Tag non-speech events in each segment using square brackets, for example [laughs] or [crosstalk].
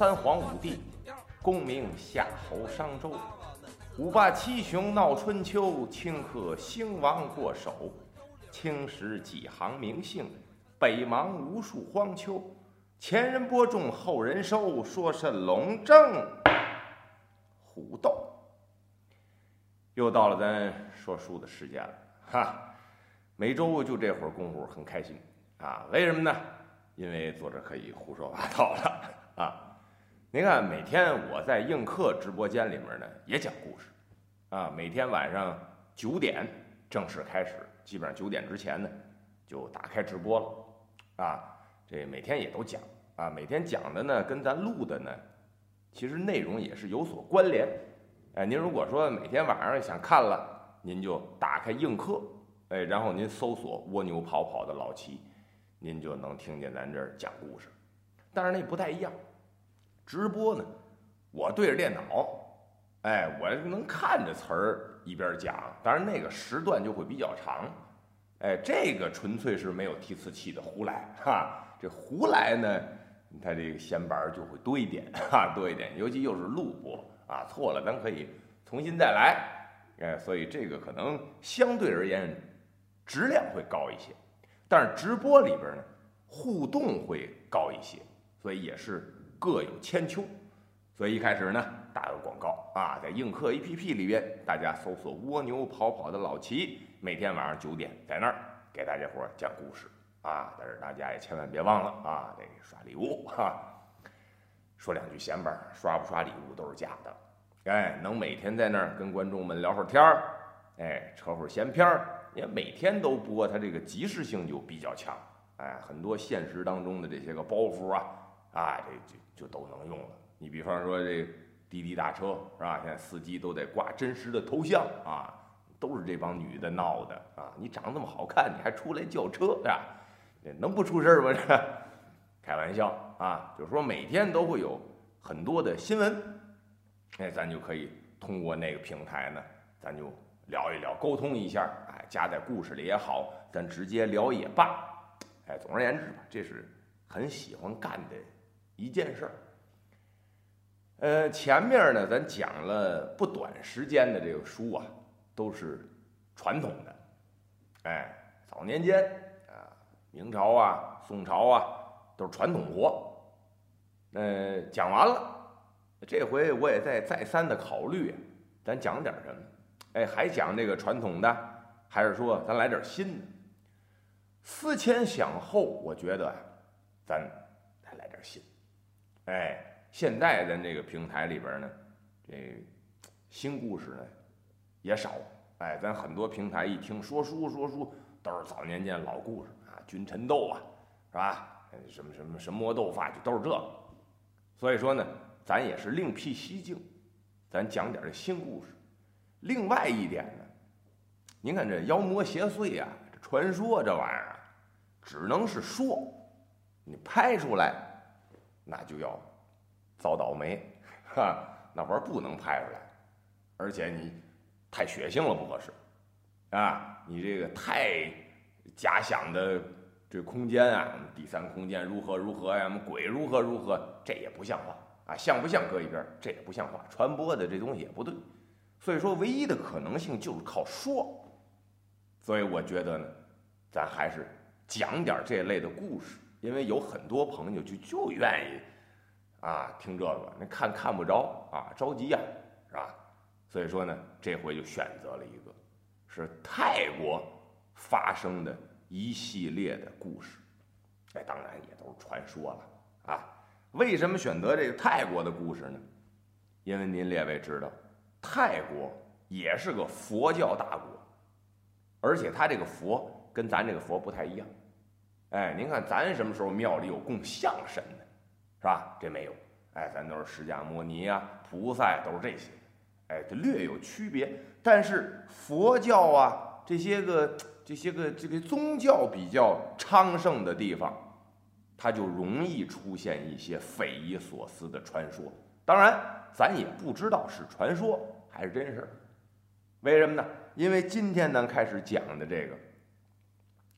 三皇五帝，功名夏侯商周。五霸七雄闹春秋，顷刻兴亡过手。青史几行名姓，北邙无数荒丘。前人播种，后人收，说甚龙争虎斗？又到了咱说书的时间了，哈！每周就这会儿功夫，很开心啊！为什么呢？因为作者可以胡说八道了啊！您看，每天我在映客直播间里面呢，也讲故事啊。每天晚上九点正式开始，基本上九点之前呢，就打开直播了啊。这每天也都讲啊，每天讲的呢，跟咱录的呢，其实内容也是有所关联。哎，您如果说每天晚上想看了，您就打开映客，哎，然后您搜索“蜗牛跑跑”的老齐，您就能听见咱这儿讲故事。但是那不太一样，直播呢，我对着电脑，哎，我能看着词儿一边讲，当然那个时段就会比较长，哎，这个纯粹是没有提词器的胡来哈。这胡来呢，它这个闲板就会多一点 [laughs] 哈，多一点，尤其又是录播。啊，错了，咱可以重新再来，哎，所以这个可能相对而言质量会高一些，但是直播里边呢互动会高一些，所以也是各有千秋。所以一开始呢打个广告啊，在映客 APP 里边，大家搜索“蜗牛跑跑”的老齐，每天晚上九点在那儿给大家伙讲故事啊，但是大家也千万别忘了啊，得刷礼物哈。说两句闲板，刷不刷礼物都是假的。哎，能每天在那儿跟观众们聊会儿天儿，哎，扯会儿闲篇儿，也每天都播，它这个即时性就比较强。哎，很多现实当中的这些个包袱啊，啊，这就就都能用了。你比方说这滴滴打车是吧？现在司机都得挂真实的头像啊，都是这帮女的闹的啊。你长这么好看，你还出来叫车是吧？能不出事儿吗？这 [laughs] 开玩笑。啊，就是说每天都会有很多的新闻，哎，咱就可以通过那个平台呢，咱就聊一聊，沟通一下，哎，加在故事里也好，咱直接聊也罢，哎，总而言之吧，这是很喜欢干的一件事儿。呃，前面呢，咱讲了不短时间的这个书啊，都是传统的，哎，早年间啊，明朝啊，宋朝啊，都是传统活。呃，讲完了，这回我也在再三的考虑，咱讲点什么？哎，还讲这个传统的，还是说咱来点新的？思前想后，我觉得咱。哎，现在咱这个平台里边呢，这新故事呢也少。哎，咱很多平台一听说书说书，都是早年间老故事啊，君臣斗啊，是吧？什么什么神魔斗法，就都是这个。所以说呢，咱也是另辟蹊径，咱讲点这新故事。另外一点呢，您看这妖魔邪祟呀，这传说这玩意儿，只能是说，你拍出来，那就要遭倒霉，哈，那玩意儿不能拍出来，而且你太血腥了不合适，啊，你这个太假想的。这空间啊，第三空间如何如何呀？什么鬼如何如何？这也不像话啊！像不像搁一边？这也不像话。传播的这东西也不对，所以说唯一的可能性就是靠说。所以我觉得呢，咱还是讲点这类的故事，因为有很多朋友就就愿意啊听这个，那看看不着啊，着急呀，是吧？所以说呢，这回就选择了一个，是泰国发生的。一系列的故事，哎，当然也都是传说了啊。为什么选择这个泰国的故事呢？因为您列位知道，泰国也是个佛教大国，而且他这个佛跟咱这个佛不太一样。哎，您看咱什么时候庙里有供象神的，是吧？这没有。哎，咱都是释迦牟尼啊、菩萨都是这些。哎，这略有区别。但是佛教啊，这些个。这些个这个宗教比较昌盛的地方，它就容易出现一些匪夷所思的传说。当然，咱也不知道是传说还是真事儿。为什么呢？因为今天咱开始讲的这个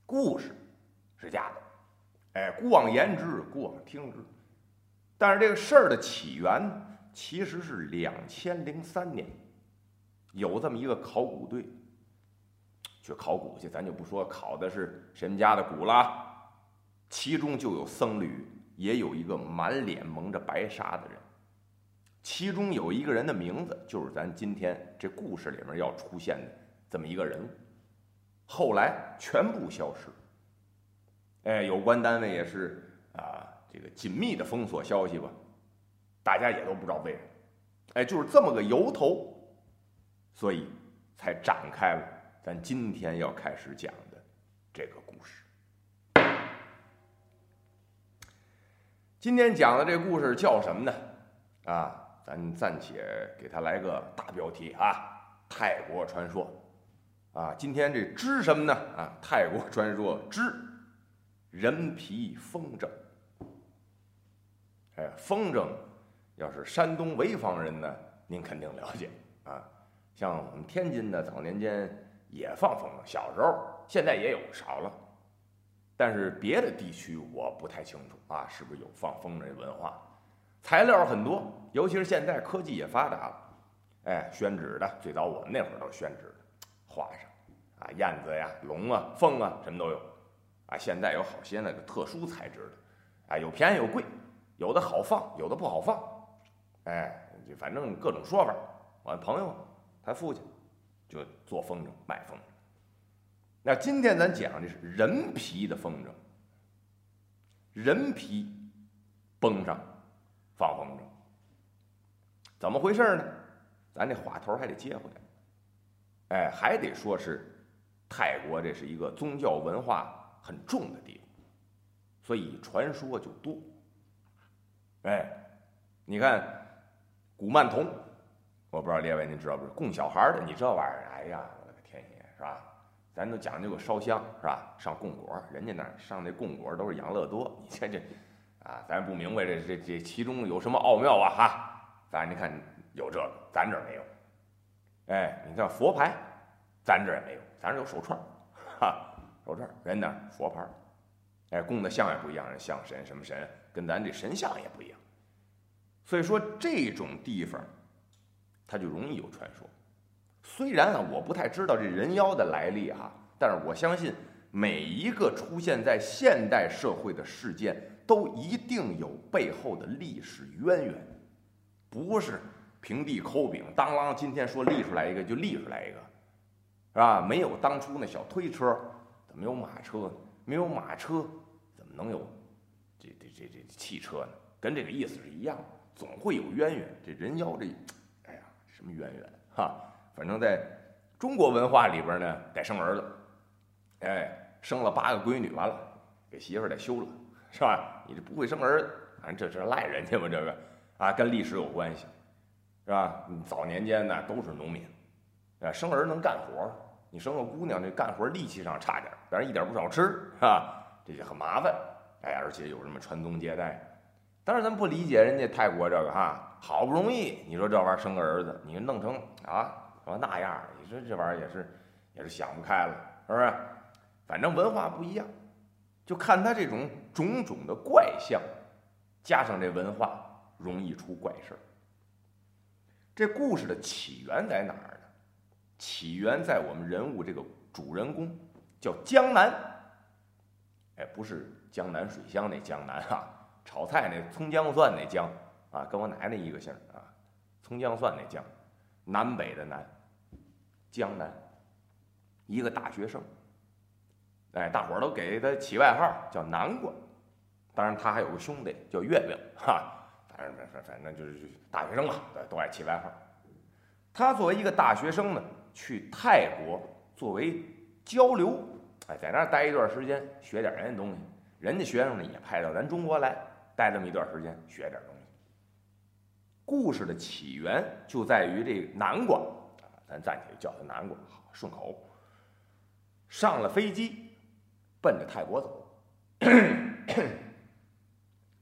故事是假的。哎，姑往言之，姑往听之。但是这个事儿的起源其实是两千零三年，有这么一个考古队去考古去，咱就不说考的是谁们家的古了，其中就有僧侣，也有一个满脸蒙着白纱的人，其中有一个人的名字就是咱今天这故事里面要出现的这么一个人物，后来全部消失。哎，有关单位也是啊，这个紧密的封锁消息吧，大家也都不知道为什么，哎，就是这么个由头，所以才展开了咱今天要开始讲的这个故事。今天讲的这故事叫什么呢？啊，咱暂且给它来个大标题啊，泰国传说。啊，今天这知什么呢？啊，泰国传说知。人皮风筝，哎，风筝，要是山东潍坊人呢，您肯定了解啊。像我们天津的，早年间也放风筝，小时候，现在也有少了。但是别的地区我不太清楚啊，是不是有放风筝文化？材料很多，尤其是现在科技也发达了，哎，宣纸的，最早我们那会儿都是宣纸的，画上啊，燕子呀、龙啊、凤啊，什么都有。啊，现在有好些那个特殊材质的，啊，有便宜有贵，有的好放，有的不好放，哎，就反正各种说法。我朋友他父亲就做风筝卖风筝。那今天咱讲的是人皮的风筝，人皮绷上放风筝，怎么回事呢？咱这话头还得接回来，哎，还得说是泰国这是一个宗教文化。很重的地方，所以传说就多。哎，你看古曼童，我不知道列位您知道不？供小孩的，你这玩意儿，哎呀，我的个天爷，是吧？咱都讲究个烧香，是吧？上供果，人家那上那供果都是养乐多，你这这，啊，咱不明白这这这其中有什么奥妙啊？哈，咱你看有这个，咱这儿没有。哎，你看佛牌，咱这儿也没有，咱这有手串，哈。说这儿，人那佛牌，哎，供的像也不一样，人像神什么神，跟咱这神像也不一样。所以说这种地方，它就容易有传说。虽然啊，我不太知道这人妖的来历哈，但是我相信每一个出现在现代社会的事件，都一定有背后的历史渊源，不是平地抠饼，当啷，今天说立出来一个就立出来一个，是吧？没有当初那小推车。没有马车，没有马车，怎么能有这这这这汽车呢？跟这个意思是一样，总会有渊源。这人妖这，哎呀，什么渊源哈？反正在中国文化里边呢，得生儿子，哎，生了八个闺女，完了给媳妇儿得休了，是吧？你这不会生儿子，反正这是赖人家嘛，这个啊，跟历史有关系，是吧？早年间呢都是农民，啊，生儿能干活。你生个姑娘，这干活力气上差点，但是一点不少吃，是吧？这就很麻烦，哎，而且有什么传宗接代。当然，咱不理解人家泰国这个哈，好不容易你说这玩意儿生个儿子，你弄成啊，说那样，你说这玩意儿也是也是想不开了，是不是？反正文化不一样，就看他这种种种的怪象，加上这文化，容易出怪事儿。这故事的起源在哪儿？起源在我们人物这个主人公叫江南，哎，不是江南水乡那江南啊，炒菜那葱姜蒜那姜啊，跟我奶奶一个姓啊，葱姜蒜那姜，南北的南，江南，一个大学生，哎，大伙儿都给他起外号叫南瓜，当然他还有个兄弟叫月饼哈，反正反正反正就是大学生嘛，都爱起外号。他作为一个大学生呢。去泰国作为交流，哎，在那儿待一段时间，学点人家东西。人家学生呢也派到咱中国来待这么一段时间，学点东西。故事的起源就在于这南瓜啊，咱暂且叫它南瓜，好顺口。上了飞机，奔着泰国走。[coughs]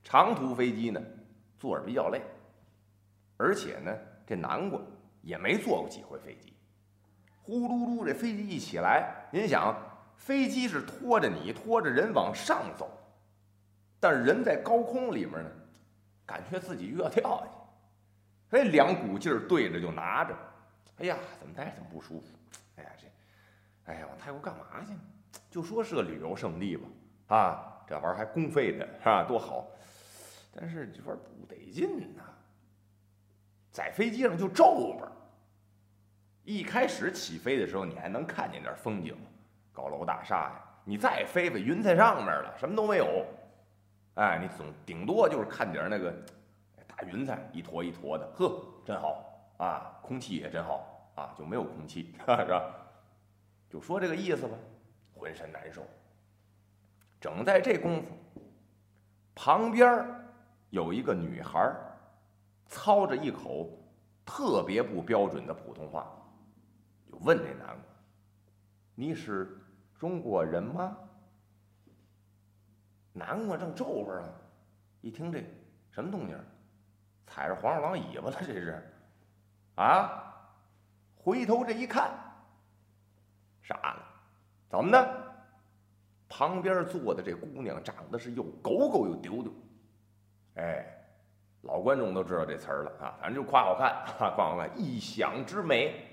长途飞机呢，坐着比较累，而且呢，这南瓜也没坐过几回飞机。呼噜噜，这飞机一起来，您想，飞机是拖着你，拖着人往上走，但是人在高空里面呢，感觉自己又要跳下去，哎，两股劲儿对着就拿着，哎呀，怎么带这么不舒服？哎呀，这，哎呀，往泰国干嘛去？就说是个旅游胜地吧，啊，这玩意儿还公费的，是吧？多好！但是这玩意儿不得劲呐，在飞机上就皱巴。一开始起飞的时候，你还能看见点风景，高楼大厦呀。你再飞飞，云彩上面了，什么都没有。哎，你总顶多就是看点那个大云彩，一坨一坨的，呵，真好啊！空气也真好啊，就没有空气，是吧？就说这个意思吧，浑身难受。整在这功夫，旁边有一个女孩，操着一口特别不标准的普通话。问这南瓜：“你是中国人吗？”南瓜正皱巴呢，一听这什么动静，踩着黄鼠狼尾巴了，这是啊！回头这一看，傻了，怎么的？旁边坐的这姑娘长得是又狗狗又丢丢，哎，老观众都知道这词儿了啊，反正就夸好看，夸好看，一想之美。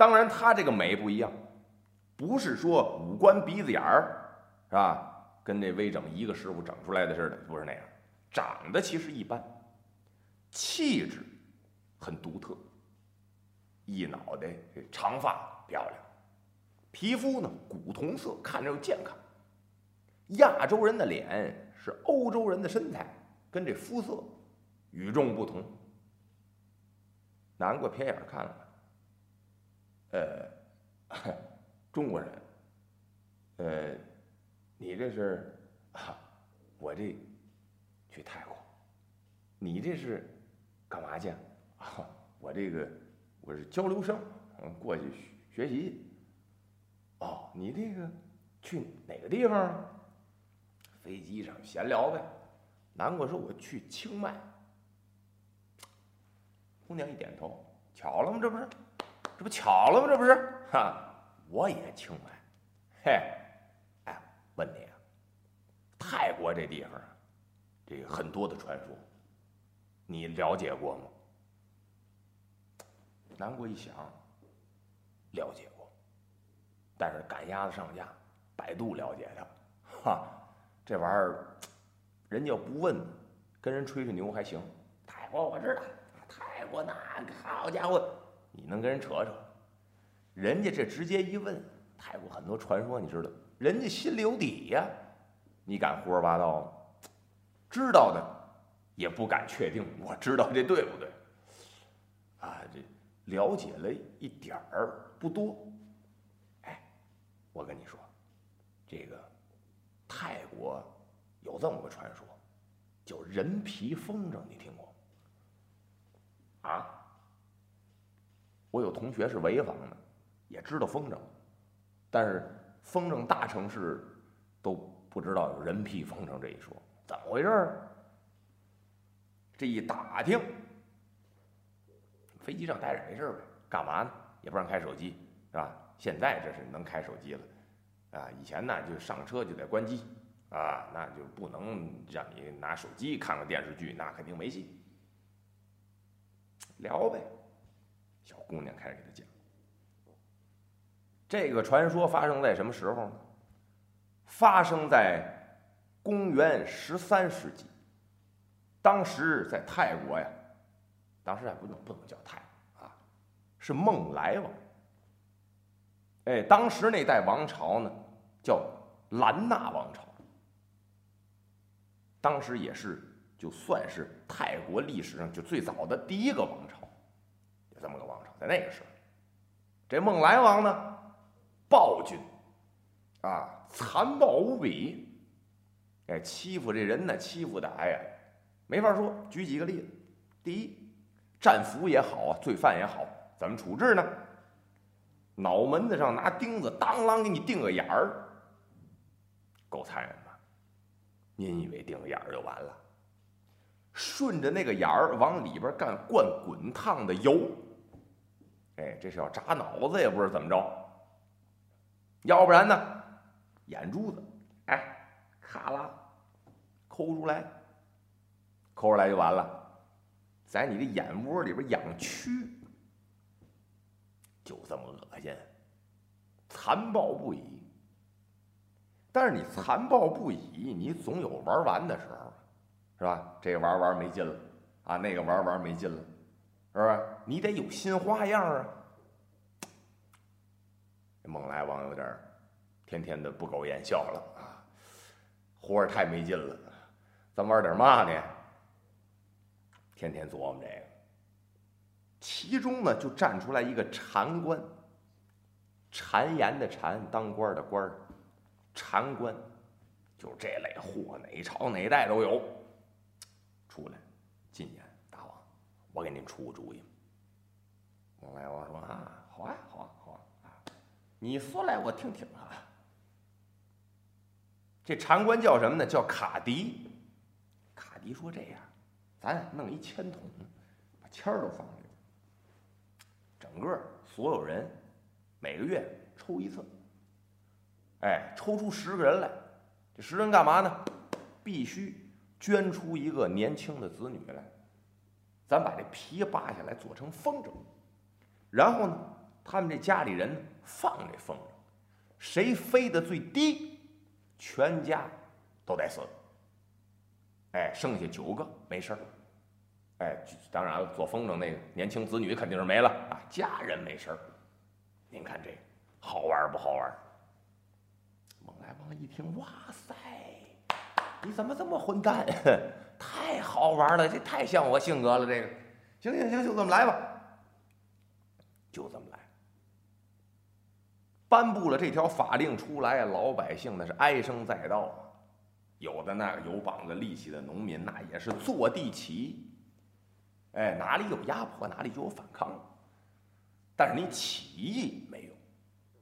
当然，她这个美不一样，不是说五官鼻子眼儿，是吧？跟这微整一个师傅整出来的似的，不是那样。长得其实一般，气质很独特。一脑袋长发漂亮，皮肤呢古铜色，看着又健康。亚洲人的脸是欧洲人的身材，跟这肤色与众不同。难怪偏眼看了。呃，中国人，呃，你这是啊，我这去泰国，你这是干嘛去啊？我这个我是交流生，嗯，过去学习。哦，你这个去哪个地方？飞机上闲聊呗。南瓜说我去清迈。姑娘一点头，巧了吗？这不是。这不巧了吗？这不是哈，我也清白，嘿，哎，问你啊，泰国这地方，这很多的传说，你了解过吗？南国一想，了解过，但是赶鸭子上架，百度了解的，哈，这玩意儿，人家不问，跟人吹吹牛还行。泰国我知道，泰国那好家伙。你能跟人扯扯，人家这直接一问，泰国很多传说，你知道，人家心里有底呀。你敢胡说八道吗？知道的也不敢确定，我知道这对不对？啊，这了解了一点儿不多。哎，我跟你说，这个泰国有这么个传说，叫人皮风筝，你听过？啊？我有同学是潍坊的，也知道风筝，但是风筝大城市都不知道有人皮风筝这一说，怎么回事儿？这一打听，飞机上待着没事儿呗，干嘛呢？也不让开手机，是吧？现在这是能开手机了，啊，以前呢就上车就得关机，啊，那就不能让你拿手机看个电视剧，那肯定没戏。聊呗。小姑娘开始给他讲，这个传说发生在什么时候呢？发生在公元十三世纪。当时在泰国呀，当时还不能不能叫泰啊，是孟来王。哎，当时那代王朝呢，叫兰纳王朝。当时也是就算是泰国历史上就最早的第一个王朝。这么个王朝，在那个时候，这孟来王呢，暴君，啊，残暴无比，哎，欺负这人呢，欺负的，哎呀，没法说。举几个例子，第一，战俘也好啊，罪犯也好，怎么处置呢？脑门子上拿钉子当啷给你钉个眼儿，够残忍吧？您以为钉个眼儿就完了？顺着那个眼儿往里边干灌滚烫的油。哎，这是要扎脑子，也不知道怎么着。要不然呢，眼珠子，哎，咔啦，抠出来，抠出来就完了，在你的眼窝里边养蛆，就这么恶心，残暴不已。但是你残暴不已，你总有玩完的时候，是吧？这个玩玩没劲了，啊，那个玩玩没劲了，是不是？你得有新花样啊！孟来王有点天天的不苟言笑了啊，活着太没劲了，咱玩点嘛呢？天天琢磨这个，其中呢就站出来一个禅官，谗言的谗，当官的官禅官，就这类货，哪朝哪代都有。出来，进言，我给您出个主意。孟来王说啊，好啊，好啊，好啊，你说来我听听啊。这禅官叫什么呢？叫卡迪。卡迪说这样。咱弄一铅筒，把签儿都放里边，整个所有人每个月抽一次，哎，抽出十个人来，这十人干嘛呢？必须捐出一个年轻的子女来，咱把这皮扒下来做成风筝，然后呢，他们这家里人放这风筝，谁飞得最低，全家都得死。哎，剩下九个没事儿。哎，当然了，做风筝那个年轻子女肯定是没了啊，家人没事儿。您看这好玩不好玩？孟来王一听，哇塞，你怎么这么混蛋？太好玩了，这太像我性格了。这个，行行行，就这么来吧，就这么来。颁布了这条法令出来，老百姓那是哀声载道啊。有的那有膀子力气的农民，那也是坐地起义。哎，哪里有压迫，哪里就有反抗。但是你起义没有，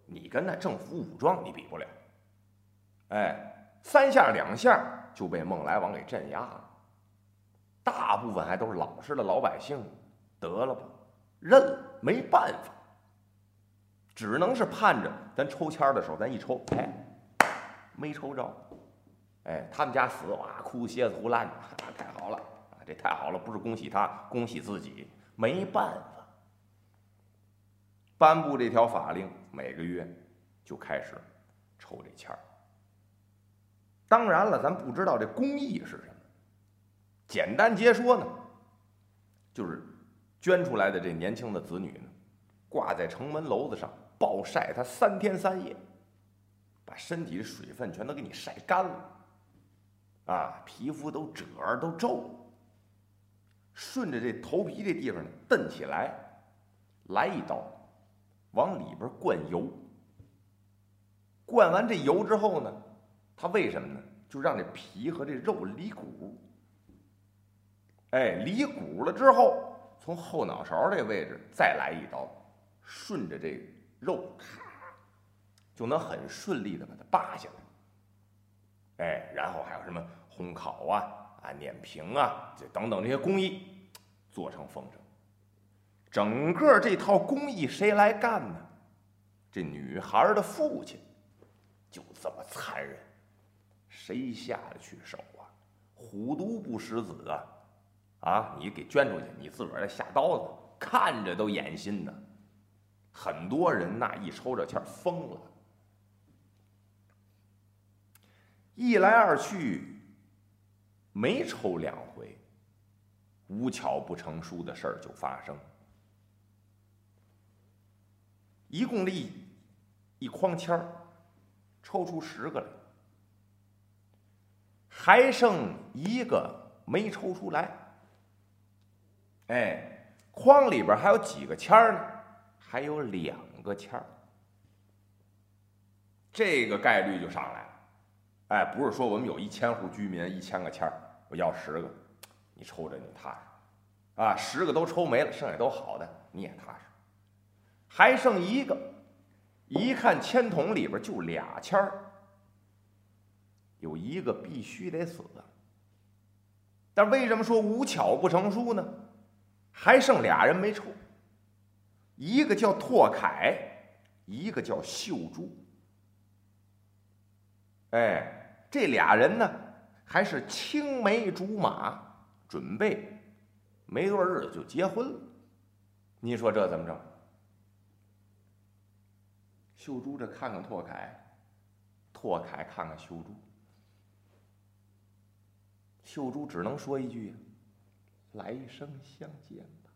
你跟那政府武装你比不了。哎，三下两下就被孟来王给镇压了。大部分还都是老实的老百姓，得了吧，认了，没办法，只能是盼着咱抽签的时候，咱一抽，哎，没抽着。哎，他们家死哇，哭蝎子胡烂的，太好了！这太好了，不是恭喜他，恭喜自己。没办法，颁布这条法令，每个月就开始抽这签儿。当然了，咱不知道这公益是什么。简单截说呢，就是捐出来的这年轻的子女呢，挂在城门楼子上暴晒他三天三夜，把身体的水分全都给你晒干了。啊，皮肤都褶儿都皱了，顺着这头皮这地方呢，蹬起来，来一刀，往里边灌油。灌完这油之后呢，他为什么呢？就让这皮和这肉离骨。哎，离骨了之后，从后脑勺这位置再来一刀，顺着这肉，咔，就能很顺利的把它扒下来。哎，然后还有什么烘烤啊、啊碾平啊，这等等这些工艺，做成风筝。整个这套工艺谁来干呢？这女孩的父亲就这么残忍，谁下得去手啊？虎毒不食子啊！啊，你给捐出去，你自个儿再下刀子，看着都眼心呢。很多人那一抽这签疯了。一来二去，没抽两回，无巧不成书的事儿就发生。一共这一一筐签儿，抽出十个来，还剩一个没抽出来。哎，筐里边还有几个签儿呢？还有两个签儿，这个概率就上来了。哎，不是说我们有一千户居民，一千个签儿，我要十个，你抽着你踏实，啊，十个都抽没了，剩下都好的，你也踏实，还剩一个，一看签筒里边就俩签儿，有一个必须得死，但为什么说无巧不成书呢？还剩俩人没抽，一个叫拓凯，一个叫秀珠，哎。这俩人呢，还是青梅竹马，准备没多少日子就结婚了。你说这怎么着？秀珠这看看拓凯，拓凯看看秀珠，秀珠只能说一句：“来生相见吧。”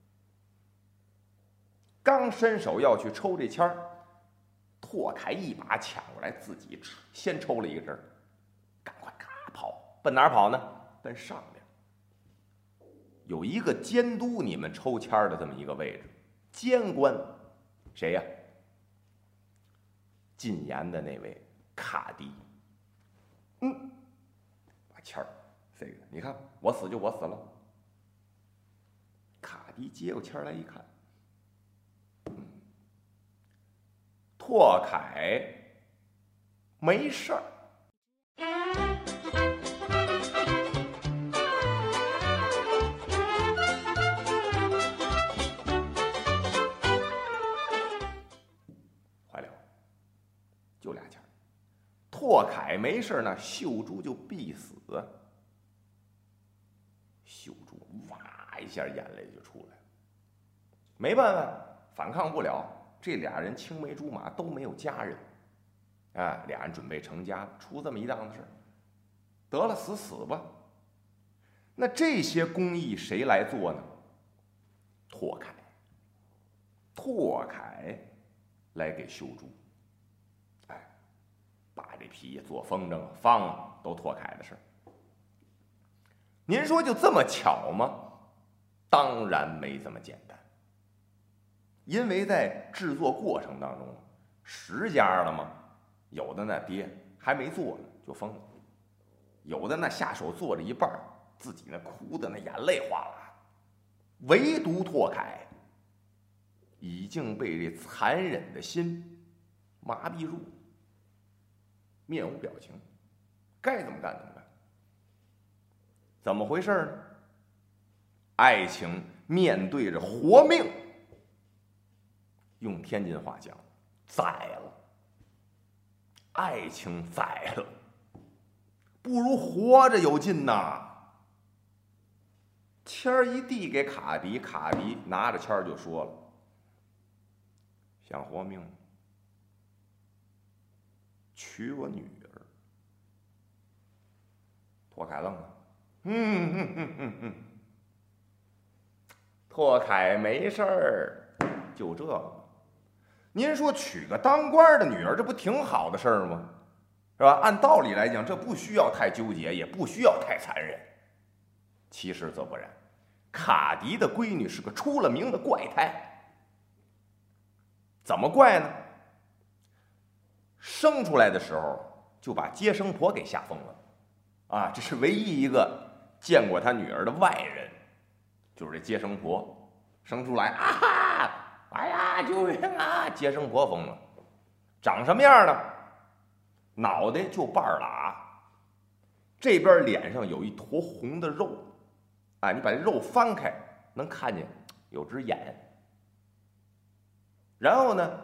刚伸手要去抽这签儿，拓凯一把抢过来，自己先抽了一个针儿，赶快咔跑，奔哪跑呢？奔上面。有一个监督你们抽签儿的这么一个位置，监官，谁呀？禁言的那位卡迪。嗯，把签儿塞给他，你看我死就我死了。一接过签来一看。拓凯没事儿。坏了，就俩钱。拓凯没事儿，那秀珠就必死。秀珠哇一下眼泪就出来了，没办法，反抗不了。这俩人青梅竹马都没有家人，哎，俩人准备成家，出这么一档子事得了，死死吧。那这些工艺谁来做呢？拓凯，拓凯来给秀珠，哎，把这皮做风筝、方都拓凯的事您说就这么巧吗？当然没这么简单。因为在制作过程当中，十家了嘛，有的那爹还没做呢就疯了，有的那下手做了一半自己那哭的那眼泪哗啦，唯独拓凯已经被这残忍的心麻痹住，面无表情，该怎么干怎么干。怎么回事呢？爱情面对着活命。用天津话讲，宰了，爱情宰了，不如活着有劲呐。签儿一递给卡迪，卡迪拿着签儿就说了：“想活命，娶我女儿。”托凯愣了，嗯嗯嗯嗯嗯，拓凯没事儿，就这。您说娶个当官的女儿，这不挺好的事儿吗？是吧？按道理来讲，这不需要太纠结，也不需要太残忍。其实则不然，卡迪的闺女是个出了名的怪胎。怎么怪呢？生出来的时候就把接生婆给吓疯了，啊，这是唯一一个见过他女儿的外人，就是这接生婆生出来啊。哎呀，救命啊！接生婆疯了，长什么样呢？脑袋就半拉，这边脸上有一坨红的肉，哎，你把这肉翻开，能看见有只眼。然后呢，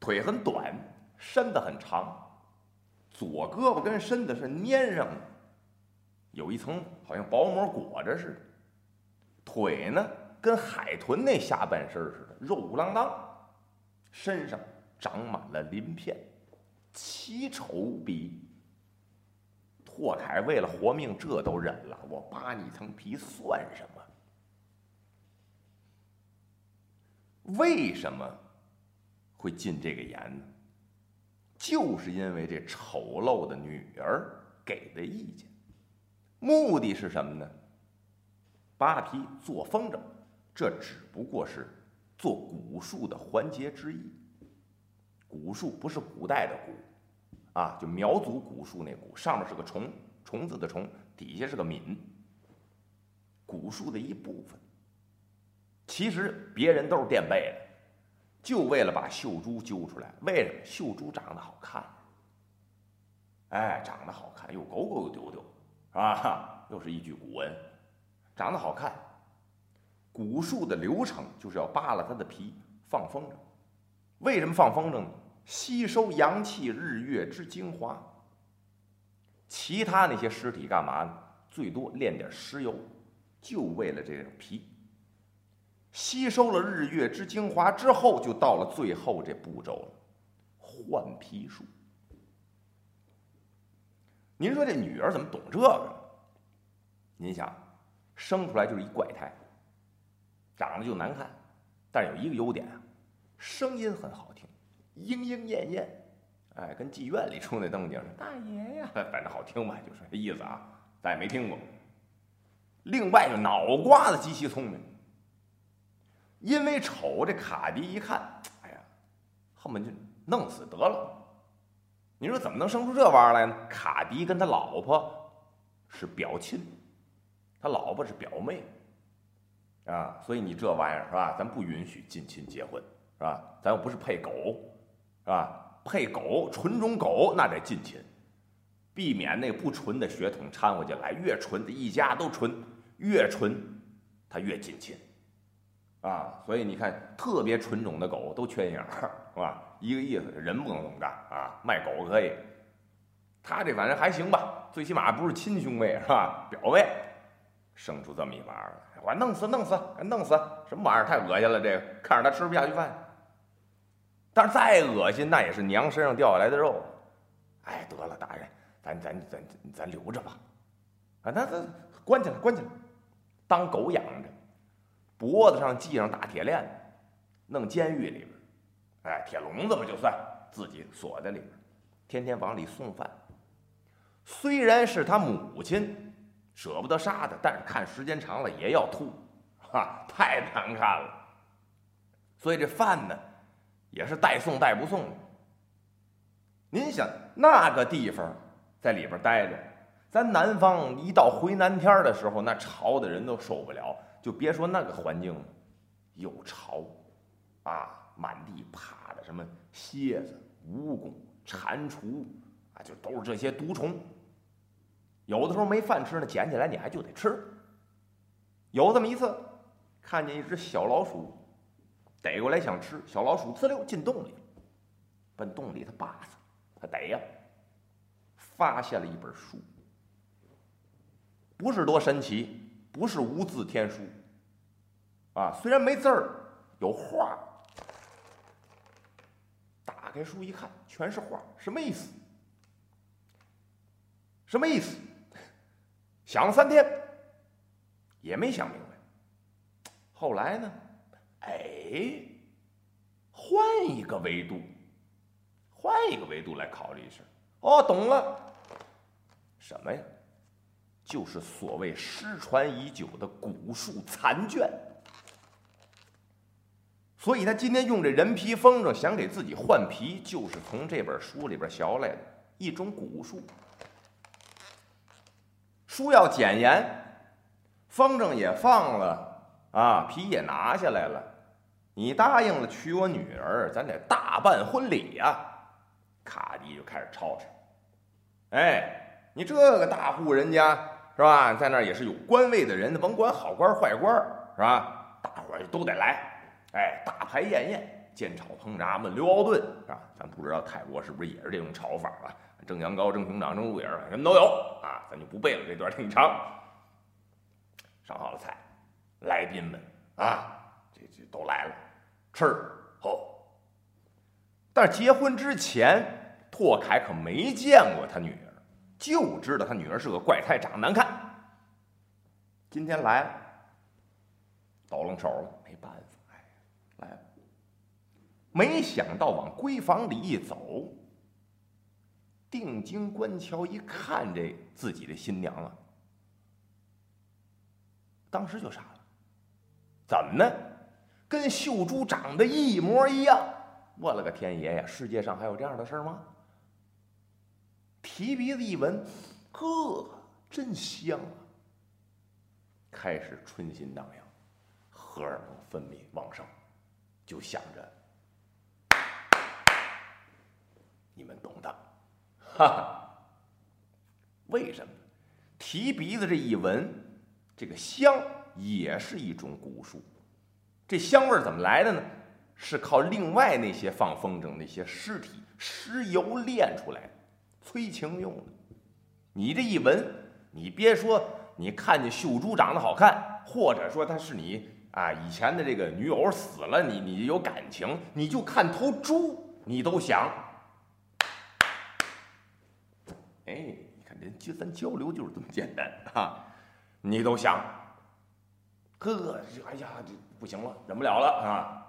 腿很短，身子很长，左胳膊跟身子是粘上的，有一层好像薄膜裹着似的，腿呢？跟海豚那下半身似的，肉鼓囊囊，身上长满了鳞片，奇丑无比。拓凯为了活命，这都忍了，我扒你一层皮算什么？为什么会进这个言呢？就是因为这丑陋的女儿给的意见，目的是什么呢？扒皮做风筝。这只不过是做蛊术的环节之一。蛊术不是古代的蛊，啊，就苗族蛊术那蛊，上面是个虫，虫子的虫，底下是个敏。蛊术的一部分。其实别人都是垫背的，就为了把秀珠揪出来。为什么？秀珠长得好看，哎，长得好看，又狗狗又丢丢，是吧？又是一句古文，长得好看。古术的流程就是要扒了它的皮，放风筝。为什么放风筝呢？吸收阳气、日月之精华。其他那些尸体干嘛呢？最多炼点石油，就为了这个皮。吸收了日月之精华之后，就到了最后这步骤了，换皮术。您说这女儿怎么懂这个？您想，生出来就是一怪胎，长得就难看，但是有一个优点啊，声音很好听，莺莺燕燕，哎，跟妓院里出那动静似的。大爷呀，反正好听吧，就是这意思啊，咱也没听过。另外就脑瓜子极其聪明。因为瞅这卡迪一看，哎呀，恨不得就弄死得了。你说怎么能生出这玩意儿来呢？卡迪跟他老婆是表亲，他老婆是表妹，啊，所以你这玩意儿是吧？咱不允许近亲结婚，是吧？咱又不是配狗，是吧？配狗纯种狗那得近亲，避免那不纯的血统掺和进来。越纯的一家都纯，越纯它越近亲。啊，所以你看，特别纯种的狗都缺心眼儿，是吧？一个意思，人不能这么干啊，卖狗可以。他这反正还行吧，最起码不是亲兄妹，是吧？表妹，生出这么一玩意儿，我弄死，弄死，弄死！什么玩意儿？太恶心了，这个看着他吃不下去饭。但是再恶心，那也是娘身上掉下来的肉。哎，得了，大人，咱咱咱咱留着吧。啊，那那关起来，关起来，当狗养着。脖子上系上大铁链子，弄监狱里边，哎，铁笼子吧就算，自己锁在里边，天天往里送饭。虽然是他母亲，舍不得杀他，但是看时间长了也要吐，哈，太难看了。所以这饭呢，也是带送带不送的。您想那个地方在里边待着，咱南方一到回南天的时候，那潮的人都受不了。就别说那个环境了，又潮，啊，满地爬的什么蝎子、蜈蚣、蟾蜍，啊，就都是这些毒虫。有的时候没饭吃呢，捡起来你还就得吃。有这么一次，看见一只小老鼠，逮过来想吃，小老鼠呲溜进洞里，奔洞里它扒死，它逮呀，发现了一本书，不是多神奇。不是无字天书，啊，虽然没字儿，有画。打开书一看，全是画，什么意思？什么意思？想了三天，也没想明白。后来呢？哎，换一个维度，换一个维度来考虑一下。哦，懂了，什么呀？就是所谓失传已久的古树残卷，所以他今天用这人皮风筝想给自己换皮，就是从这本书里边学来的一种古术。书要简言，风筝也放了啊，皮也拿下来了，你答应了娶我女儿，咱得大办婚礼呀。卡迪就开始吵吵，哎，你这个大户人家。是吧？在那儿也是有官位的人，甭管好官坏官，是吧？大伙儿都得来，哎，大排宴宴，煎炒烹炸焖溜熬炖，是吧？咱不知道泰国是不是也是这种炒法啊？蒸羊羔、蒸熊掌、蒸鹿尾儿什么都有啊！咱就不背了，这段挺长。上好了菜，来宾们啊，这这都来了，吃喝。但是结婚之前，拓凯可没见过他女儿。就知道他女儿是个怪胎，长得难看。今天来了，抖楞手了，没办法，没想到往闺房里一走，定睛观瞧一看，这自己的新娘啊，当时就傻了。怎么呢？跟秀珠长得一模一样！我了个天爷呀！世界上还有这样的事儿吗？提鼻子一闻，呵，真香啊！开始春心荡漾，荷尔蒙分泌旺盛，就想着你们懂的，[laughs] 哈哈。为什么？提鼻子这一闻，这个香也是一种蛊术。这香味怎么来的呢？是靠另外那些放风筝那些尸体尸油炼出来的。催情用的，你这一闻，你别说你看见秀珠长得好看，或者说她是你啊以前的这个女友死了，你你有感情，你就看头猪，你都想。哎，你看人就咱交流就是这么简单啊，你都想，呵，哎呀，这不行了，忍不了了啊！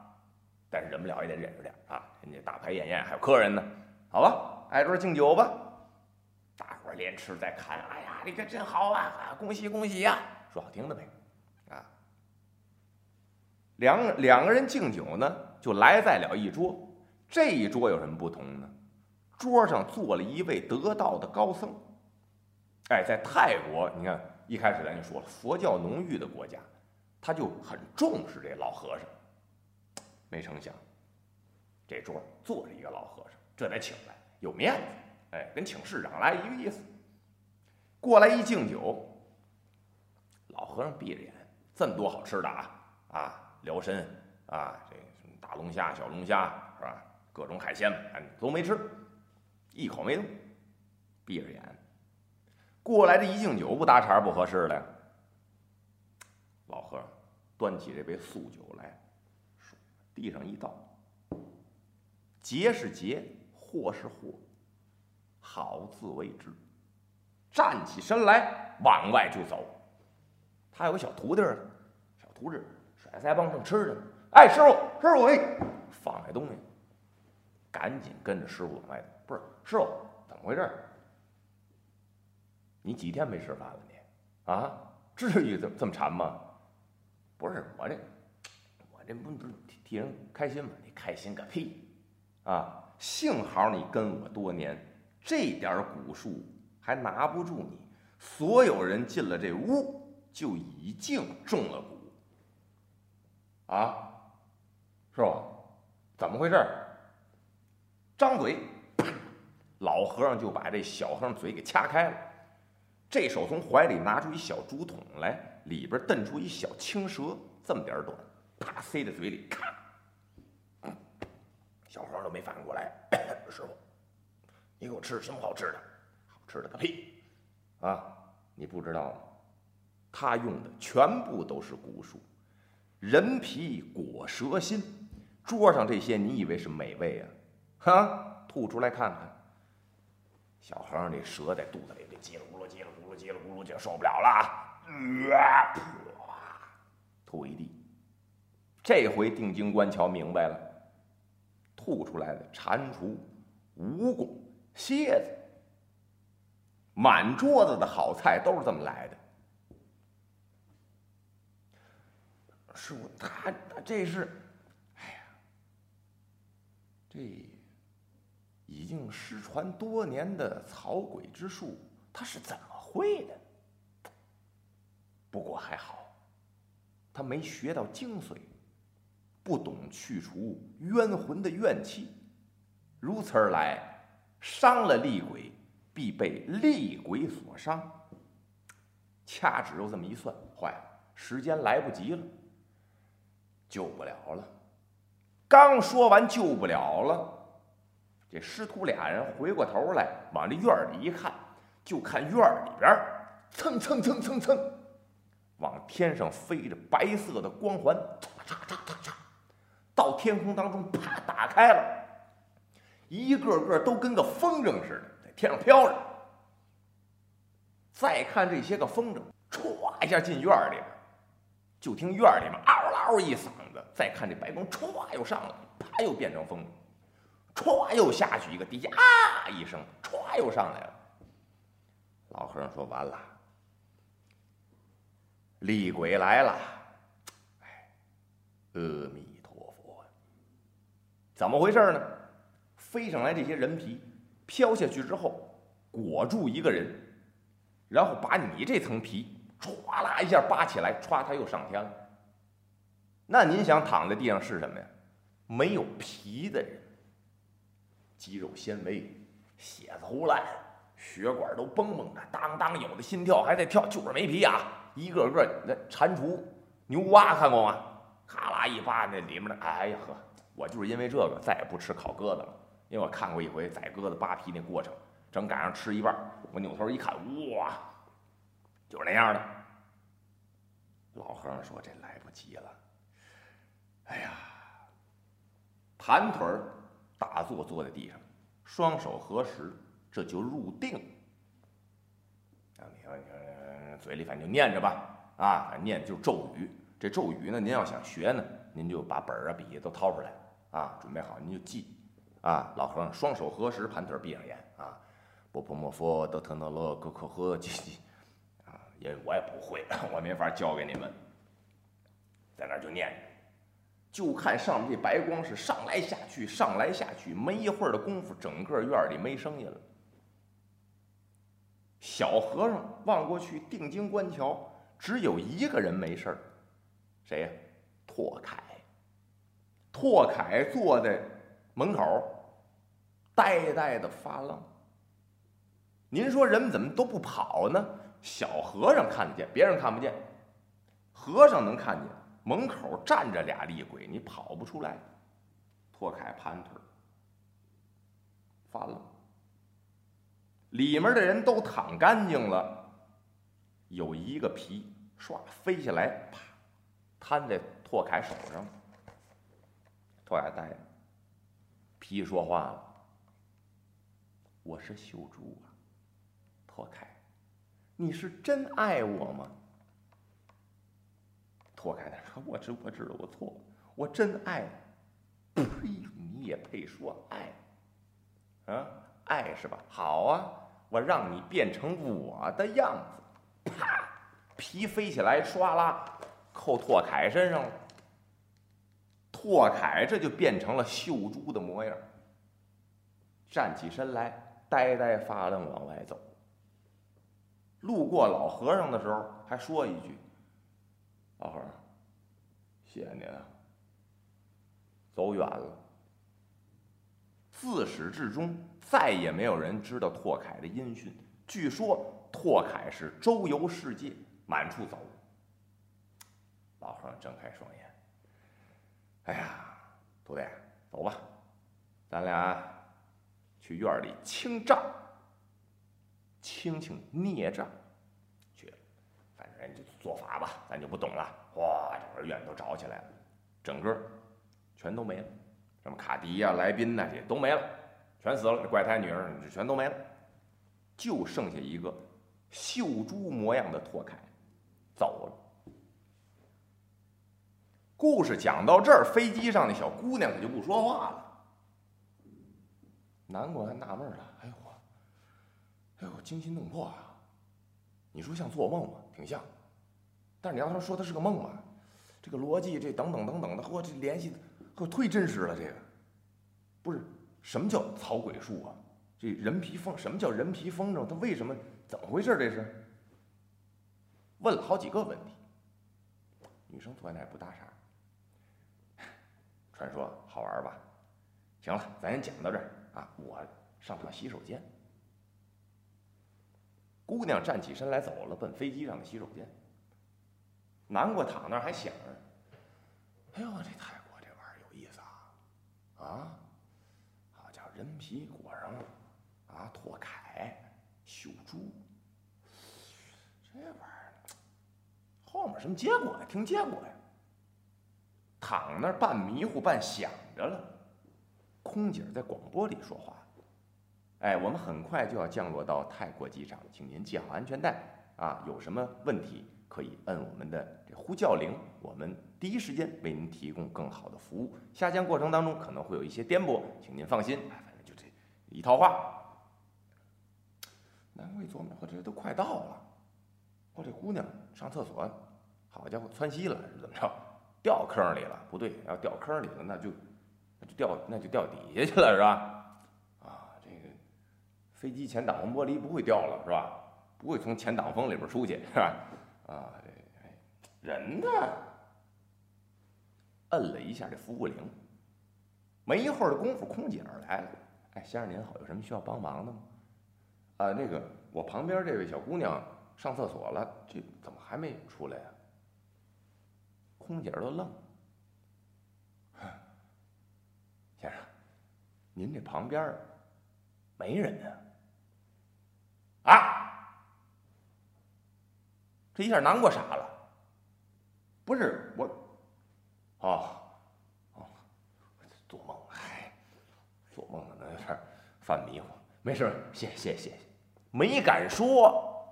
但是忍不了也得忍着点啊，人家大排宴宴还有客人呢，好吧，挨桌敬酒吧。大伙连吃带看，哎呀，这个真好啊，恭喜恭喜呀，说好听的呗，啊。两两个人敬酒呢，就来在了一桌，这一桌有什么不同呢？桌上坐了一位得道的高僧，哎，在泰国，你看一开始咱就说了，佛教浓郁的国家，他就很重视这老和尚。没成想，这桌坐着一个老和尚，这得请来，有面子，哎，跟请市长来一个意思。过来一敬酒，老和尚闭着眼，这么多好吃的啊啊，辽参啊，这什么大龙虾、小龙虾是吧？各种海鲜们，都没吃。一口没动，闭着眼。过来这一敬酒，不搭茬不合适了。老和尚端起这杯素酒来，地上一倒，劫是劫，祸是祸，好自为之。站起身来，往外就走。他有个小徒弟呢小徒弟甩腮帮正吃着呢。哎，师傅，师傅，哎，放下东西，赶紧跟着师傅往外走。不是师傅，怎么回事？你几天没吃饭了？你啊，至于这这么馋吗？不是我这，我这不不替替人开心吗？你开心个屁！啊，幸好你跟我多年，这点蛊术还拿不住你。所有人进了这屋，就已经中了蛊。啊，师傅，怎么回事？张嘴。老和尚就把这小和尚嘴给掐开了，这手从怀里拿出一小竹筒来，里边瞪出一小青蛇，这么点儿短，啪塞在嘴里，咔！小和尚都没反应过来，[coughs] 师傅，你给我吃什么好吃的？好吃的个屁！啊，你不知道吗？他用的全部都是蛊术，人皮裹蛇心，桌上这些你以为是美味啊？哈，吐出来看看。小和尚这蛇在肚子里，这叽里咕噜、叽里咕噜、叽里咕噜，就受不了了，吐一地。这回定睛观瞧明白了，吐出来的蟾蜍、蜈蚣、蝎子，满桌子的好菜都是这么来的。师傅，他他这是，哎呀，这。已经失传多年的草鬼之术，他是怎么会的？不过还好，他没学到精髓，不懂去除冤魂的怨气，如此而来，伤了厉鬼，必被厉鬼所伤。掐指又这么一算，坏了，时间来不及了，救不了了。刚说完救不了了。这师徒俩人回过头来，往这院里一看，就看院里边蹭蹭蹭蹭蹭，往天上飞着白色的光环，嚓嚓嚓嚓嚓，到天空当中啪打开了，一个个都跟个风筝似的，在天上飘着。再看这些个风筝，歘一下进院里边，就听院里面嗷嗷一嗓子。再看这白光，歘又上来，啪又变成风筝。歘，又下去一个，底下啊一声，歘，又上来了。老和尚说：“完了，厉鬼来了！哎，阿弥陀佛，怎么回事呢？飞上来这些人皮，飘下去之后，裹住一个人，然后把你这层皮歘啦一下扒起来，歘，他又上天了。那您想躺在地上是什么呀？没有皮的人。”肌肉纤维，血子胡烂，血管都嘣嘣的，当当，有的心跳还在跳，就是没皮啊！一个个那蟾蜍、牛蛙看过吗？咔啦一扒，那里面的，哎呀呵！我就是因为这个再也不吃烤鸽子了，因为我看过一回宰鸽子扒皮那过程，正赶上吃一半，我扭头一看，哇，就是那样的。老和尚说：“这来不及了。哎呀，盘腿儿打坐坐在地上，双手合十，这就入定。啊，你说，你嘴里反正就念着吧，啊，念就咒语。这咒语呢，您要想学呢，您就把本儿啊、笔都掏出来，啊，准备好您就记。啊，老和尚双手合十，盘腿闭上眼，啊，波婆摩佛德特那勒格可呵叽叽。”因为我也不会，[laughs] 我没法教给你们。在那儿就念着，就看上面这白光是上来下去，上来下去，没一会儿的功夫，整个院里没声音了。小和尚望过去，定睛观瞧，只有一个人没事儿，谁呀？拓凯。拓凯坐在门口，呆呆的发愣。您说人们怎么都不跑呢？小和尚看得见，别人看不见。和尚能看见，门口站着俩厉鬼，你跑不出来。拓凯盘腿，发愣。里面的人都躺干净了，有一个皮唰飞下来，啪，摊在拓凯手上。拓凯呆了，皮说话了：“我是秀珠啊，拓凯。”你是真爱我吗？拓开他说：“我知我知道我错，我真爱。”呸！你也配说爱？啊，爱是吧？好啊，我让你变成我的样子。啪！皮飞起来，唰啦，扣拓凯身上了。拓凯这就变成了秀珠的模样，站起身来，呆呆发愣往外走。路过老和尚的时候，还说一句：“老和尚，谢谢您啊。”走远了。自始至终，再也没有人知道拓凯的音讯。据说拓凯是周游世界，满处走。老和尚睁开双眼：“哎呀，徒弟，走吧，咱俩去院里清账。”清清孽障，人家做法吧，咱就不懂了。哗，整个院都着起来了，整个全都没了，什么卡迪呀、来宾呐，这都没了，全死了。怪胎女儿全都没了，就剩下一个秀珠模样的拓凯走了。故事讲到这儿，飞机上那小姑娘可就不说话了。南国还纳闷了，哎呦我。哎呦，惊心动魄啊！你说像做梦吗？挺像。但是你要他说他是个梦吧，这个逻辑这等等等等的，嚯，这联系嚯忒真实了。这个不是什么叫草鬼术啊？这人皮风什么叫人皮风筝？他为什么？怎么回事？这是问了好几个问题。女生坐在那儿不搭茬。[laughs] 传说好玩吧？行了，咱先讲到这儿啊！我上趟洗手间。姑娘站起身来走了，奔飞机上的洗手间。南瓜躺那儿还想着：“哎呦，这泰国这玩意儿有意思啊！啊，好家伙，人皮裹上了啊，拓凯、秀珠，这玩意儿后面什么结果呀？听结果呀？躺那儿半迷糊半想着了。空姐在广播里说话。”哎，我们很快就要降落到泰国机场，请您系好安全带啊！有什么问题可以摁我们的这呼叫铃，我们第一时间为您提供更好的服务。下降过程当中可能会有一些颠簸，请您放心。哎，反正就这一套话。难怪琢磨，我这都快到了，我这姑娘上厕所，好家伙，窜稀了是怎么着？掉坑里了？不对，要掉坑里了，那就那就掉那就掉底下去了是吧？飞机前挡风玻璃不会掉了是吧？不会从前挡风里边出去是吧？啊，这人呢？摁了一下这服务铃，没一会儿的功夫，空姐来了。哎，先生您好，有什么需要帮忙的吗？啊，那个我旁边这位小姑娘上厕所了，这怎么还没出来呀？空姐都愣。先生，您这旁边没人呢？啊！这一下难过傻了。不是我，哦，哦，做梦，嗨，做梦可能有点犯迷糊。没事，谢谢谢谢，没敢说，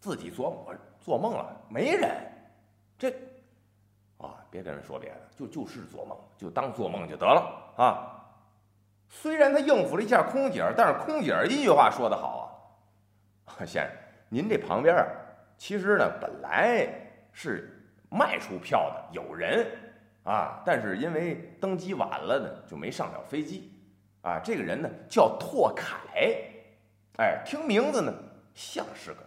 自己做梦做梦了，没人，这，啊，别跟人说别的，就就是做梦，就当做梦就得了啊。虽然他应付了一下空姐但是空姐一句话说的好啊，先生，您这旁边啊其实呢本来是卖出票的有人啊，但是因为登机晚了呢，就没上了飞机啊。这个人呢叫拓凯，哎，听名字呢像是个